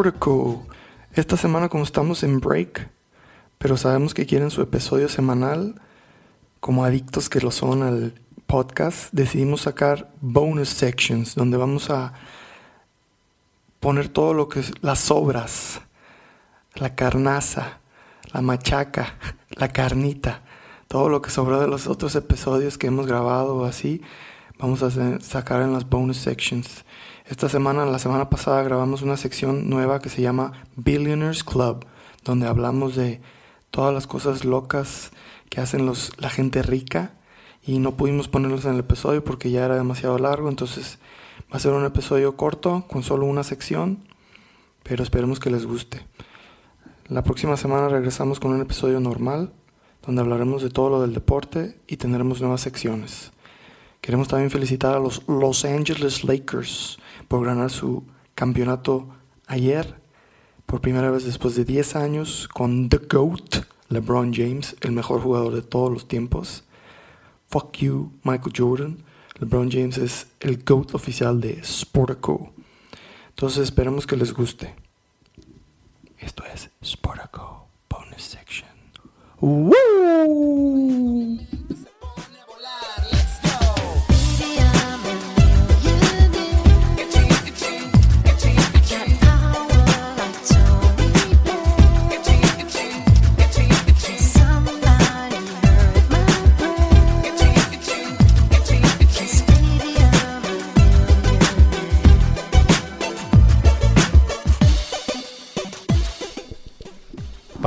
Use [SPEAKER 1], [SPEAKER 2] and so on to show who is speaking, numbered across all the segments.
[SPEAKER 1] a
[SPEAKER 2] Sportico. Esta semana como estamos en break, pero sabemos que quieren su episodio semanal, como adictos que lo son al podcast, decidimos sacar bonus sections donde vamos a poner todo lo que es las obras, la carnaza, la machaca, la carnita, todo lo que sobró de los otros episodios que hemos grabado así, vamos a sacar en las bonus sections. Esta semana, la semana pasada, grabamos una sección nueva que se llama Billionaires Club, donde hablamos de todas las cosas locas que hacen los, la gente rica y no pudimos ponerlos en el episodio porque ya era demasiado largo, entonces va a ser un episodio corto con solo una sección, pero esperemos que les guste. La próxima semana regresamos con un episodio normal, donde hablaremos de todo lo del deporte y tendremos nuevas secciones. Queremos también felicitar a los Los Angeles Lakers por ganar su campeonato ayer, por primera vez después de 10 años, con The GOAT, LeBron James, el mejor jugador de todos los tiempos. Fuck you, Michael Jordan. LeBron James es el GOAT oficial de Sportico. Entonces esperemos que les guste. Esto es Sportico Bonus Section. ¡Woo!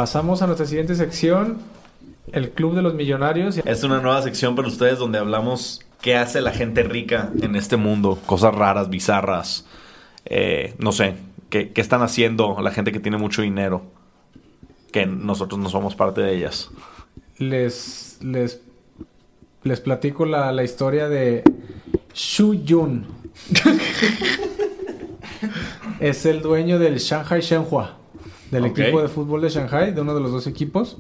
[SPEAKER 3] Pasamos a nuestra siguiente sección, el Club de los Millonarios.
[SPEAKER 4] Es una nueva sección para ustedes donde hablamos qué hace la gente rica en este mundo. Cosas raras, bizarras. eh, no sé, qué, qué están haciendo la gente que tiene mucho dinero. Que nosotros no somos parte de ellas.
[SPEAKER 3] Les, les, les platico la, la historia de Shu Yun. es el dueño del Shanghai Shenhua, del equipo de fútbol de Shanghai, de uno de los dos equipos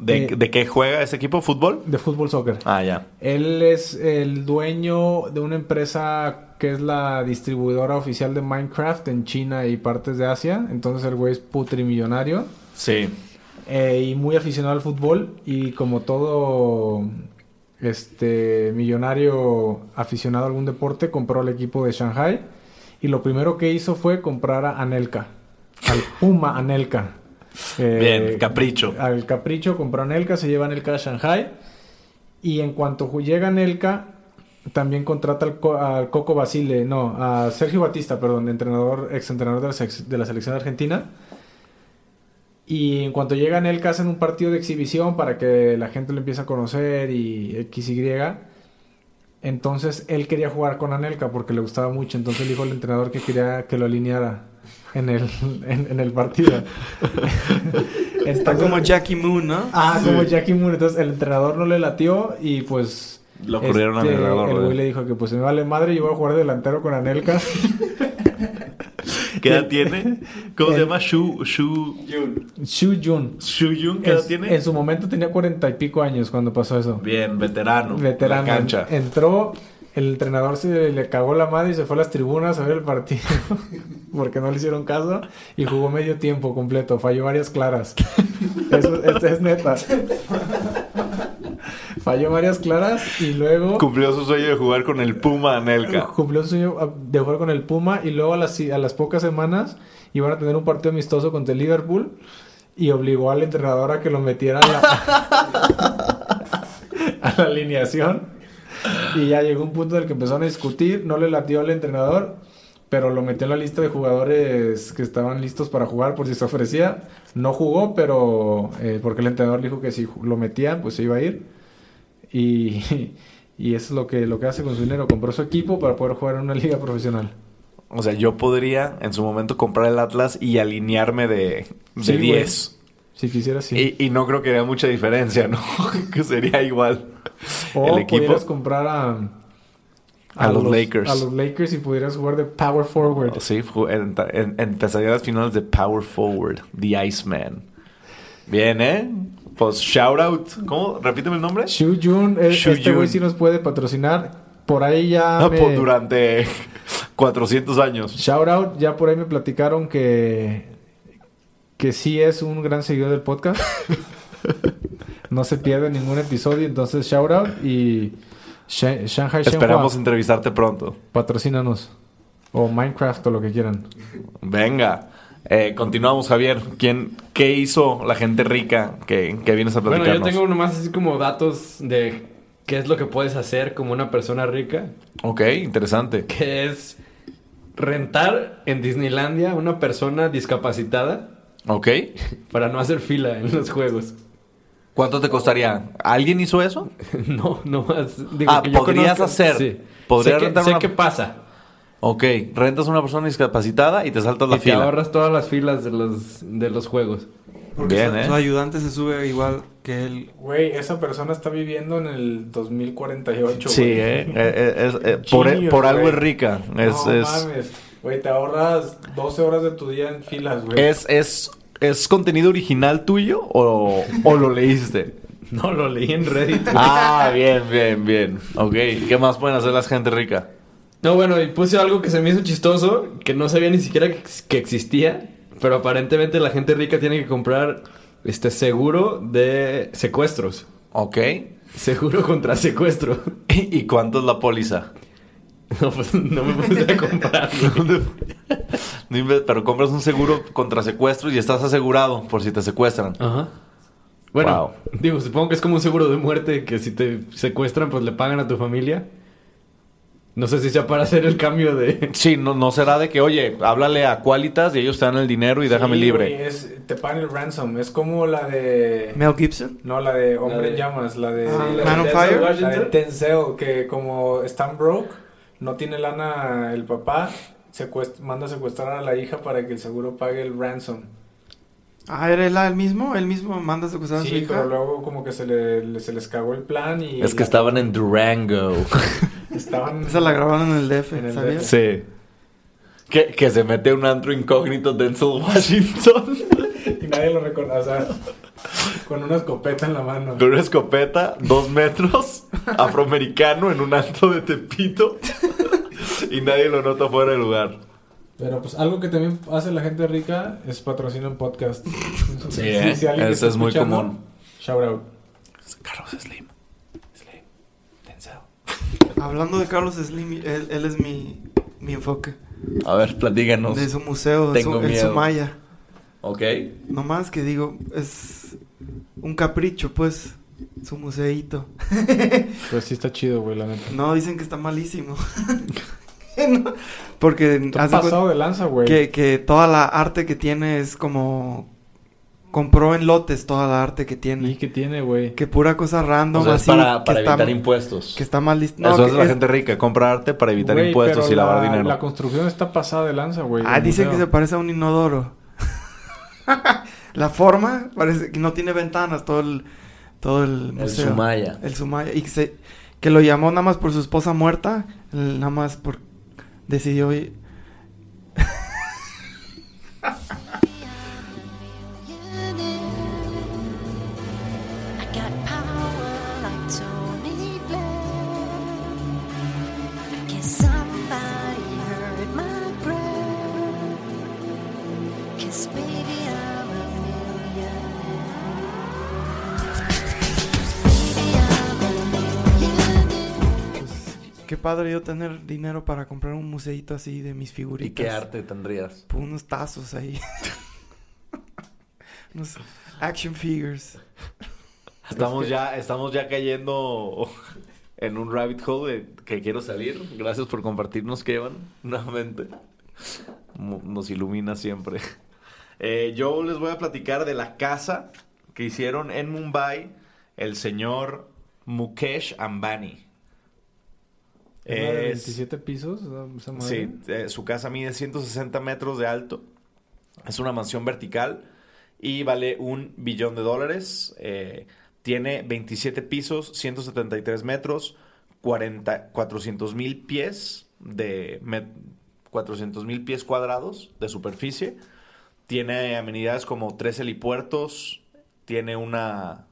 [SPEAKER 4] ¿De,
[SPEAKER 3] Eh,
[SPEAKER 4] de qué juega ese equipo? ¿Fútbol?
[SPEAKER 3] de fútbol soccer.
[SPEAKER 4] Ah, ya.
[SPEAKER 3] Él es el dueño de una empresa que es la distribuidora oficial de Minecraft en China y partes de Asia. Entonces el güey es putrimillonario
[SPEAKER 4] Sí.
[SPEAKER 3] eh, y muy aficionado al fútbol. Y como todo este millonario aficionado a algún deporte, compró el equipo de Shanghai. Y lo primero que hizo fue comprar a Anelka, al Puma Anelka. Eh,
[SPEAKER 4] Bien, capricho.
[SPEAKER 3] al Capricho, compró a Nelka, se lleva a Nelka a Shanghai. Y en cuanto llega Nelka, también contrata al, Co- al Coco Basile, no, a Sergio Batista, perdón, entrenador, ex entrenador de la, sex- de la selección argentina. Y en cuanto llega Nelka, hacen un partido de exhibición para que la gente lo empiece a conocer y X, Y. Entonces él quería jugar con Anelka porque le gustaba mucho. Entonces le dijo al entrenador que quería que lo alineara en el, en, en el partido.
[SPEAKER 2] Está como Jackie Moon, ¿no?
[SPEAKER 3] Ah, como Jackie Moon. Entonces el entrenador no le latió y pues.
[SPEAKER 4] Lo ocurrieron al
[SPEAKER 3] este,
[SPEAKER 4] entrenador,
[SPEAKER 3] El güey le dijo que pues me vale madre, yo voy a jugar delantero con Anelka.
[SPEAKER 4] ¿Qué edad tiene? ¿Cómo se
[SPEAKER 3] El-
[SPEAKER 4] llama? Shu... Shu...
[SPEAKER 3] Shu Jun.
[SPEAKER 4] Shu Yun, ¿qué edad
[SPEAKER 3] Es-
[SPEAKER 4] tiene?
[SPEAKER 3] En su momento tenía cuarenta y pico años cuando pasó eso.
[SPEAKER 4] Bien, veterano.
[SPEAKER 3] Veterano.
[SPEAKER 4] La cancha.
[SPEAKER 3] Entró, el entrenador se le cagó la madre y se fue a las tribunas a ver el partido. porque no le hicieron caso. Y jugó medio tiempo completo. Falló varias claras. Eso, esto es neta. Falló varias claras y luego
[SPEAKER 4] Cumplió su sueño de jugar con el Puma Anelka.
[SPEAKER 3] cumplió su sueño ah, de jugar con el Puma y luego a las, a las pocas semanas iban a tener un partido amistoso contra el Liverpool y obligó al entrenador a que lo metiera a la, a la alineación y ya llegó un punto en el que empezaron a discutir, no le latió al entrenador, pero lo metió en la lista de jugadores que estaban listos para jugar por si se ofrecía. No jugó, pero eh, porque el entrenador dijo que si lo metían, pues se iba a ir. Y, y eso es lo que, lo que hace con su dinero. Compró su equipo para poder jugar en una liga profesional.
[SPEAKER 4] O sea, yo podría en su momento comprar el Atlas y alinearme de, de
[SPEAKER 3] Sí, güey.
[SPEAKER 4] 10.
[SPEAKER 3] Si quisiera, sí.
[SPEAKER 4] Y, y no creo que haya mucha diferencia, ¿no? que sería igual.
[SPEAKER 3] o
[SPEAKER 4] el equipo.
[SPEAKER 3] pudieras comprar a,
[SPEAKER 4] A los Lakers.
[SPEAKER 3] A los Lakers y pudieras jugar de power forward.
[SPEAKER 4] Oh, Sí, empezaría las finales de Power Forward, The Iceman. Bien, ¿eh? Pues shout out. ¿Cómo? Repíteme el nombre.
[SPEAKER 3] Shu Jun, eh,
[SPEAKER 4] Shu
[SPEAKER 3] este güey sí nos puede patrocinar. Por ahí ya
[SPEAKER 4] Ah,
[SPEAKER 3] me-
[SPEAKER 4] pues, durante 400 años.
[SPEAKER 3] Shout out, ya por ahí me platicaron que que sí es un gran seguidor del podcast. no se pierde ningún episodio, entonces shout out y Sha- Shanghai
[SPEAKER 4] Esperamos
[SPEAKER 3] Shenhua,
[SPEAKER 4] entrevistarte pronto.
[SPEAKER 3] patrocínanos o Minecraft o lo que quieran.
[SPEAKER 4] Venga. Eh, continuamos, Javier. ¿Quién, ¿Qué hizo la gente rica que, que vienes a
[SPEAKER 5] Bueno,
[SPEAKER 4] platicarnos?
[SPEAKER 5] yo tengo nomás así como datos de qué es lo que puedes hacer como una persona rica,
[SPEAKER 4] Ok, interesante.
[SPEAKER 5] que es rentar en Disneylandia a una persona discapacitada
[SPEAKER 4] Ok.
[SPEAKER 5] para no hacer fila en los juegos.
[SPEAKER 4] ¿Cuánto te costaría? ¿Alguien hizo eso?
[SPEAKER 5] No, no más. Digo,
[SPEAKER 4] Ah,
[SPEAKER 5] que yo
[SPEAKER 4] podrías hacer.
[SPEAKER 5] Sí.
[SPEAKER 4] Podrías
[SPEAKER 5] sé que, sé
[SPEAKER 4] una-
[SPEAKER 5] qué pasa.
[SPEAKER 4] Ok, rentas a una persona discapacitada y te saltas la
[SPEAKER 5] y te
[SPEAKER 4] fila.
[SPEAKER 5] ahorras todas las filas de los, de los juegos.
[SPEAKER 4] Bien,
[SPEAKER 6] su,
[SPEAKER 4] ¿eh?
[SPEAKER 6] su ayudante se sube igual que él.
[SPEAKER 3] Güey, esa persona está viviendo en el 2048.
[SPEAKER 4] Sí,
[SPEAKER 3] güey.
[SPEAKER 4] eh, eh, eh, es- eh, por,
[SPEAKER 3] Genius,
[SPEAKER 4] por algo es rica. Es,
[SPEAKER 3] no
[SPEAKER 4] es,
[SPEAKER 3] mames. Güey, te ahorras 12 horas de tu día en filas, güey.
[SPEAKER 4] es, es, ¿es contenido original tuyo o, o lo leíste?
[SPEAKER 5] No, lo leí en Reddit.
[SPEAKER 4] Ah, bien, bien, bien. Ok, ¿qué más pueden hacer las gente rica?
[SPEAKER 5] No, bueno, y puse algo que se me hizo chistoso, que no sabía ni siquiera que, que existía, pero aparentemente la gente rica tiene que comprar este seguro de secuestros.
[SPEAKER 4] Ok.
[SPEAKER 5] Seguro contra secuestro.
[SPEAKER 4] ¿Y, cuánto es la póliza?
[SPEAKER 5] No, pues no me puse a
[SPEAKER 4] inve- Pero compras un seguro contra secuestro y estás asegurado por si te secuestran.
[SPEAKER 5] Ajá. Bueno,
[SPEAKER 4] Wow.
[SPEAKER 5] digo, supongo que es como un seguro de muerte que si te secuestran, pues le pagan a tu familia. No sé si sea para hacer el cambio de...
[SPEAKER 4] Sí, no, no será de que, oye, háblale a Qualitas y ellos te dan el dinero y déjame
[SPEAKER 3] Sí,
[SPEAKER 4] libre.
[SPEAKER 3] güey, es- te pagan el ransom. Es como la de.
[SPEAKER 6] Mel Gibson.
[SPEAKER 3] No, la de Hombre
[SPEAKER 5] de-
[SPEAKER 3] en Llamas. La de.
[SPEAKER 6] Ah,
[SPEAKER 3] la
[SPEAKER 6] Man on
[SPEAKER 3] de
[SPEAKER 6] Fire.
[SPEAKER 3] La de Denzel, que como están broke, no tiene lana el papá, secuest- manda a secuestrar a la hija para que el seguro pague el ransom.
[SPEAKER 6] Ah, ¿era él el mismo? ¿Él mismo manda a secuestrar a su
[SPEAKER 3] Sí,
[SPEAKER 6] hija?
[SPEAKER 3] pero luego como que se, le, le- se les cagó el plan y...
[SPEAKER 4] Es que estaban en Durango.
[SPEAKER 3] Estaban...
[SPEAKER 6] Esa la grabaron en el DF,
[SPEAKER 3] En el
[SPEAKER 6] ¿sabías?
[SPEAKER 4] sí. Que, que se mete un antro incógnito Denzel Washington
[SPEAKER 3] Y nadie lo recuerda, o sea, con una escopeta en la mano.
[SPEAKER 4] con una escopeta, dos metros, afroamericano en un antro de Tepito y nadie lo nota fuera de lugar.
[SPEAKER 3] Pero pues algo que también hace la gente rica es patrocinar un podcast.
[SPEAKER 4] Sí, ¿eh? Eso es muy común.
[SPEAKER 3] Shout out.
[SPEAKER 4] Carlos Slim. Slim. Denzel.
[SPEAKER 6] Hablando de Carlos Slim, él, él es mi, mi enfoque.
[SPEAKER 4] A ver, platíganos.
[SPEAKER 6] De su museo, de su,
[SPEAKER 4] Tengo
[SPEAKER 6] en
[SPEAKER 4] miedo.
[SPEAKER 6] Sumaya.
[SPEAKER 4] Ok.
[SPEAKER 6] No más que digo, es un capricho, pues, su museíto.
[SPEAKER 3] Pues sí está chido, güey, la neta.
[SPEAKER 6] No, dicen que está malísimo. No, Porque
[SPEAKER 3] Está
[SPEAKER 6] de
[SPEAKER 3] pasado de lanza, güey.
[SPEAKER 6] que, que toda la arte que tiene es como... Compró en lotes toda la arte que
[SPEAKER 3] ¿Y
[SPEAKER 6] tiene.
[SPEAKER 3] qué tiene, güey?
[SPEAKER 6] Que pura cosa random
[SPEAKER 4] O sea, es
[SPEAKER 6] así.
[SPEAKER 4] para,
[SPEAKER 6] que
[SPEAKER 4] para
[SPEAKER 6] está-
[SPEAKER 4] evitar impuestos.
[SPEAKER 6] Que está mal listo.
[SPEAKER 4] Eso es la gente rica, compra arte para evitar
[SPEAKER 3] Güey,
[SPEAKER 4] impuestos y lavar
[SPEAKER 3] la-
[SPEAKER 4] dinero.
[SPEAKER 3] La construcción está pasada de lanza, güey.
[SPEAKER 6] Ah, dicen que se
[SPEAKER 3] museo.
[SPEAKER 6] parece a un inodoro. la forma parece que no tiene ventanas todo el todo el
[SPEAKER 4] El
[SPEAKER 6] museo.
[SPEAKER 4] Sumaya.
[SPEAKER 6] El Sumaya y que se que lo llamó nada más por su esposa muerta, nada más por decidió qué padre yo tener dinero para comprar un museito así de mis
[SPEAKER 4] ¿Y
[SPEAKER 6] figuritas.
[SPEAKER 4] qué arte tendrías?
[SPEAKER 6] Por unos tazos ahí. unos action figures.
[SPEAKER 4] Estamos ya, estamos ya cayendo en un rabbit hole de que quiero salir. Gracias por compartirnos, Kevin, nuevamente. Nos ilumina siempre. Eh, yo les voy a platicar de la casa que hicieron en Mumbai el señor Mukesh Ambani.
[SPEAKER 3] ¿Es la de
[SPEAKER 4] Es-
[SPEAKER 3] 27 pisos? esa- esa madre?
[SPEAKER 4] Sí, eh, su casa mide 160 metros de alto. Es una mansión vertical y vale un billón de dólares. Eh, tiene 27 pisos, 173 metros, 40, 400 mil pies de 400 mil pies cuadrados de superficie. Tiene amenidades como tres helipuertos, tiene una,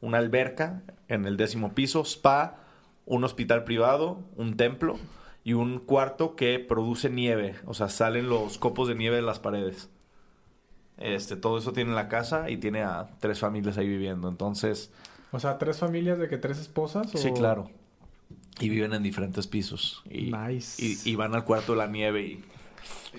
[SPEAKER 4] una alberca en el décimo piso, spa, un hospital privado, un templo y un cuarto que produce nieve. O sea, salen los copos de nieve de las paredes. Este, todo eso tiene la casa y tiene a tres familias ahí viviendo. Entonces,
[SPEAKER 3] O sea, tres familias de que tres esposas. o-
[SPEAKER 4] sí, claro. Y viven en diferentes pisos. Y,
[SPEAKER 3] Nice.
[SPEAKER 4] y, y van al cuarto de la nieve y,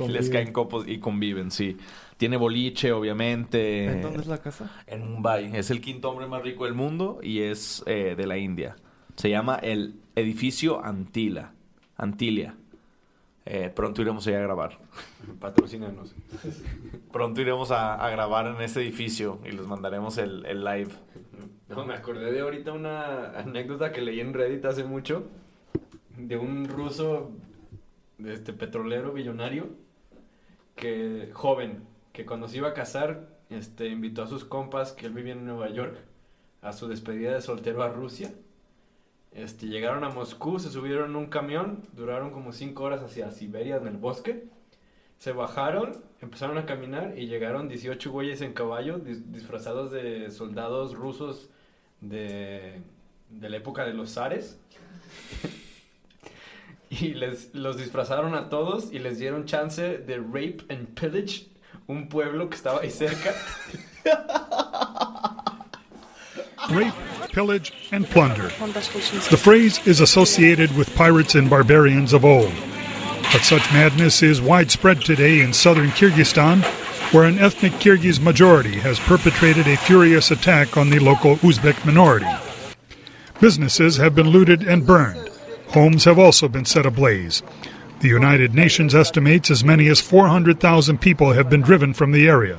[SPEAKER 4] y les caen copos y conviven, sí. Tiene boliche, obviamente.
[SPEAKER 2] ¿En dónde es la casa?
[SPEAKER 4] En Mumbai. Es el quinto hombre más rico del mundo y es eh, de la India. Se llama el edificio Antila. Antilia. Eh, pronto iremos allá a grabar.
[SPEAKER 5] Patrocínanos.
[SPEAKER 4] Pronto iremos a, a grabar en ese edificio y les mandaremos el, el live.
[SPEAKER 5] No, me acordé de ahorita una anécdota que leí en Reddit hace mucho de un ruso, de este petrolero billonario, que joven, que cuando se iba a casar, este, invitó a sus compas que él vivía en Nueva York a su despedida de soltero a Rusia. Este, llegaron a Moscú, se subieron en un camión, duraron como cinco horas hacia Siberia en el bosque. Se bajaron, empezaron a caminar y llegaron 18 güeyes en caballo dis- disfrazados de soldados rusos de, de la época de los zares. y les, los disfrazaron a todos y les dieron chance de rape and pillage un pueblo que estaba ahí cerca.
[SPEAKER 7] rape, pillage, and plunder. The phrase is associated with pirates and barbarians of old. But such madness is widespread today in southern Kyrgyzstan, where an ethnic Kyrgyz majority has perpetrated a furious attack on the local Uzbek minority. Businesses have been looted and burned. Homes have also been set ablaze. The United Nations estimates as many as 400,000 people have been driven from the area.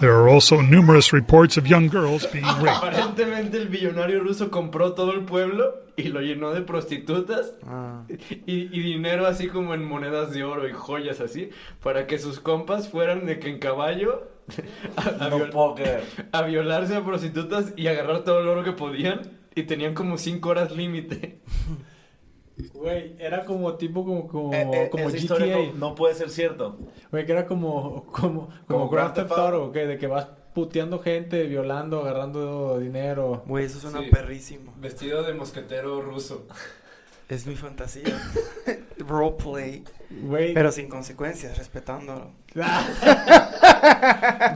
[SPEAKER 7] There are also numerous reports of young girls being raped.
[SPEAKER 5] Aparentemente el billonario ruso compró todo el pueblo y lo llenó de prostitutas
[SPEAKER 2] Ah.
[SPEAKER 5] y, y dinero así como en monedas de oro y joyas así para que sus compas fueran de que en caballo a, a viol- a violarse a prostitutas y agarrar todo el oro que podían y tenían como 5 horas límite.
[SPEAKER 3] Güey, era como tipo como, como,
[SPEAKER 4] Eh, eh,
[SPEAKER 3] como
[SPEAKER 4] esa
[SPEAKER 3] GTA.
[SPEAKER 4] no, no puede ser cierto.
[SPEAKER 3] Güey, que era como, como, como,
[SPEAKER 4] Como
[SPEAKER 3] Grand Theft.
[SPEAKER 4] Auto,
[SPEAKER 3] que de que vas puteando gente, violando, agarrando dinero.
[SPEAKER 2] Güey, eso suena
[SPEAKER 5] Sí.
[SPEAKER 2] perrísimo.
[SPEAKER 5] Vestido de mosquetero ruso.
[SPEAKER 2] Es mi fantasía. Roleplay.
[SPEAKER 3] Güey,
[SPEAKER 2] Pero sin consecuencias, respetándolo.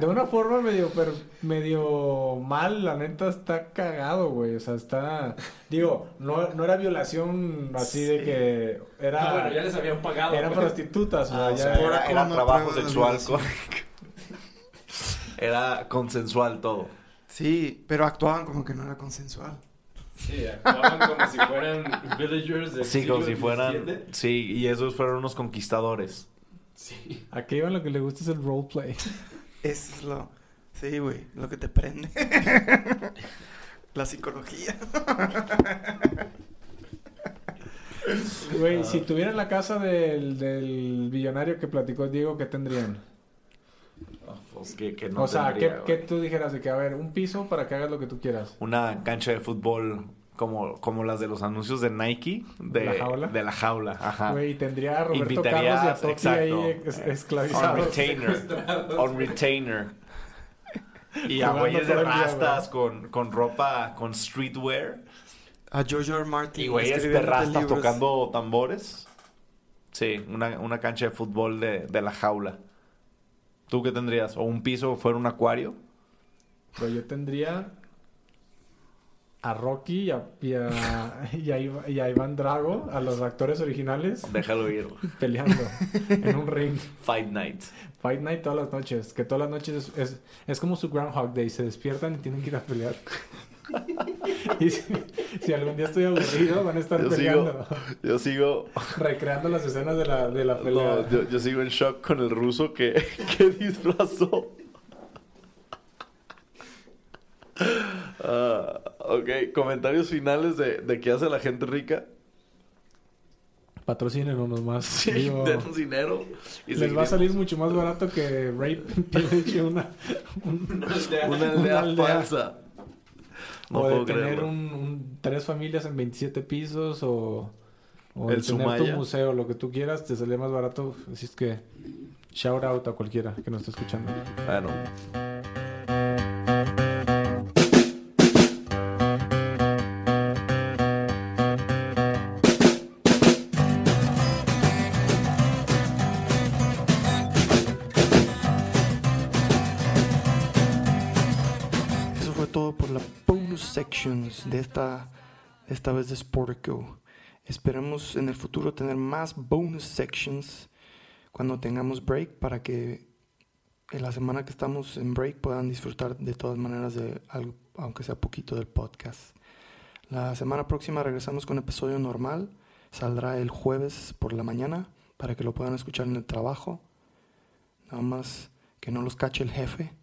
[SPEAKER 3] de una forma medio, pero medio mal, la neta está cagado, güey. O sea, está, digo, no, no era violación así de que era,
[SPEAKER 5] Ah, bueno, ya les habían pagado.
[SPEAKER 3] eran prostitutas,
[SPEAKER 4] Ah, o sea, era,
[SPEAKER 2] no
[SPEAKER 4] trabajo sexual. con- era consensual todo.
[SPEAKER 2] Sí, pero actuaban como que no era consensual.
[SPEAKER 5] Sí, actuaban como si fueran villagers del
[SPEAKER 4] Sí, como si fueran. Sí, y esos fueron unos conquistadores.
[SPEAKER 5] Sí.
[SPEAKER 3] a Kevin lo que le gusta es el roleplay.
[SPEAKER 2] Eso es lo... Sí, güey, lo que te prende. La psicología.
[SPEAKER 3] Güey, si tuvieran la casa del, del billonario que platicó Diego, ¿qué tendrían?
[SPEAKER 4] Pues que, que no
[SPEAKER 3] o sea,
[SPEAKER 4] tendría,
[SPEAKER 3] ¿qué, qué
[SPEAKER 4] güey.
[SPEAKER 3] tú dijeras de que, a ver, un piso para que hagas lo que tú quieras?
[SPEAKER 4] Una cancha de fútbol como, como las de los anuncios de Nike. De
[SPEAKER 3] ¿La jaula?
[SPEAKER 4] De la jaula, ajá.
[SPEAKER 3] Güey, tendría a Roberto
[SPEAKER 4] Invitarías,
[SPEAKER 3] Carlos y a Totti
[SPEAKER 4] exacto.
[SPEAKER 3] ahí
[SPEAKER 4] On
[SPEAKER 3] esclavizados.
[SPEAKER 4] retainer. On retainer. Y a güeyes de
[SPEAKER 3] día,
[SPEAKER 4] rastas con, con ropa, con streetwear.
[SPEAKER 2] A George. Martin.
[SPEAKER 4] Y güeyes de rastas tocando tambores. Sí, una, una cancha de fútbol de, de la jaula. ¿Tú qué tendrías? ¿O un piso fuera un acuario?
[SPEAKER 3] Pero yo tendría a Rocky y a, y a, y a Iva- y a Iván Drago, a los actores originales,
[SPEAKER 4] Déjalo ir.
[SPEAKER 3] peleando en un ring.
[SPEAKER 4] Fight Night.
[SPEAKER 3] Fight Night todas las noches. Que todas las noches es, es, es como su Groundhog Day. Se despiertan y tienen que ir a pelear. y si, si algún día estoy aburrido, van a estar
[SPEAKER 4] Yo
[SPEAKER 3] peleando.
[SPEAKER 4] sigo, yo sigo,
[SPEAKER 3] Recreando las escenas de la, de la pelea.
[SPEAKER 4] no, yo, yo sigo en shock con el ruso que, que disfrazó. Ah, ok, comentarios finales de, de qué hace la gente rica.
[SPEAKER 3] Patrocinen unos más.
[SPEAKER 4] Sí,
[SPEAKER 3] Digo,
[SPEAKER 4] denos dinero. y
[SPEAKER 3] les va a salir mucho más barato que Rape Pillage una, un-
[SPEAKER 4] una aldea
[SPEAKER 3] una aldea.
[SPEAKER 4] falsa. No
[SPEAKER 3] o de tener un, un- tres familias en 27 pisos o, o de
[SPEAKER 4] El
[SPEAKER 3] tener
[SPEAKER 4] Sumaya.
[SPEAKER 3] tu museo, lo que tú quieras, te sale más barato. Así es que shout out a cualquiera que nos esté escuchando.
[SPEAKER 4] Claro.
[SPEAKER 2] Bonus sections de esta, esta vez de Sportico. Esperamos en el futuro tener más bonus sections cuando tengamos break para que en la semana que estamos en break puedan disfrutar de todas maneras de algo, aunque sea poquito del podcast. La semana próxima regresamos con episodio normal. Saldrá el jueves por la mañana para que lo puedan escuchar en el trabajo. Nada más que no los cache el jefe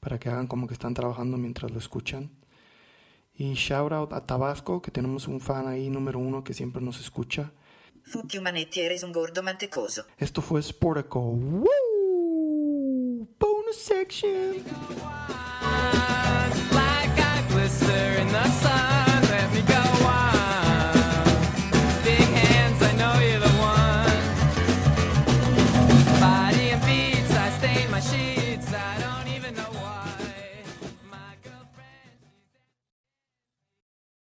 [SPEAKER 2] para que hagan como que están trabajando mientras lo escuchan. Y shout out a Tabasco, que tenemos un fan ahí número uno que siempre nos escucha.
[SPEAKER 8] Fucchi umanetti eres un gordo mantecoso.
[SPEAKER 2] Esto fue Sportico. ¡Woo! Bonus section.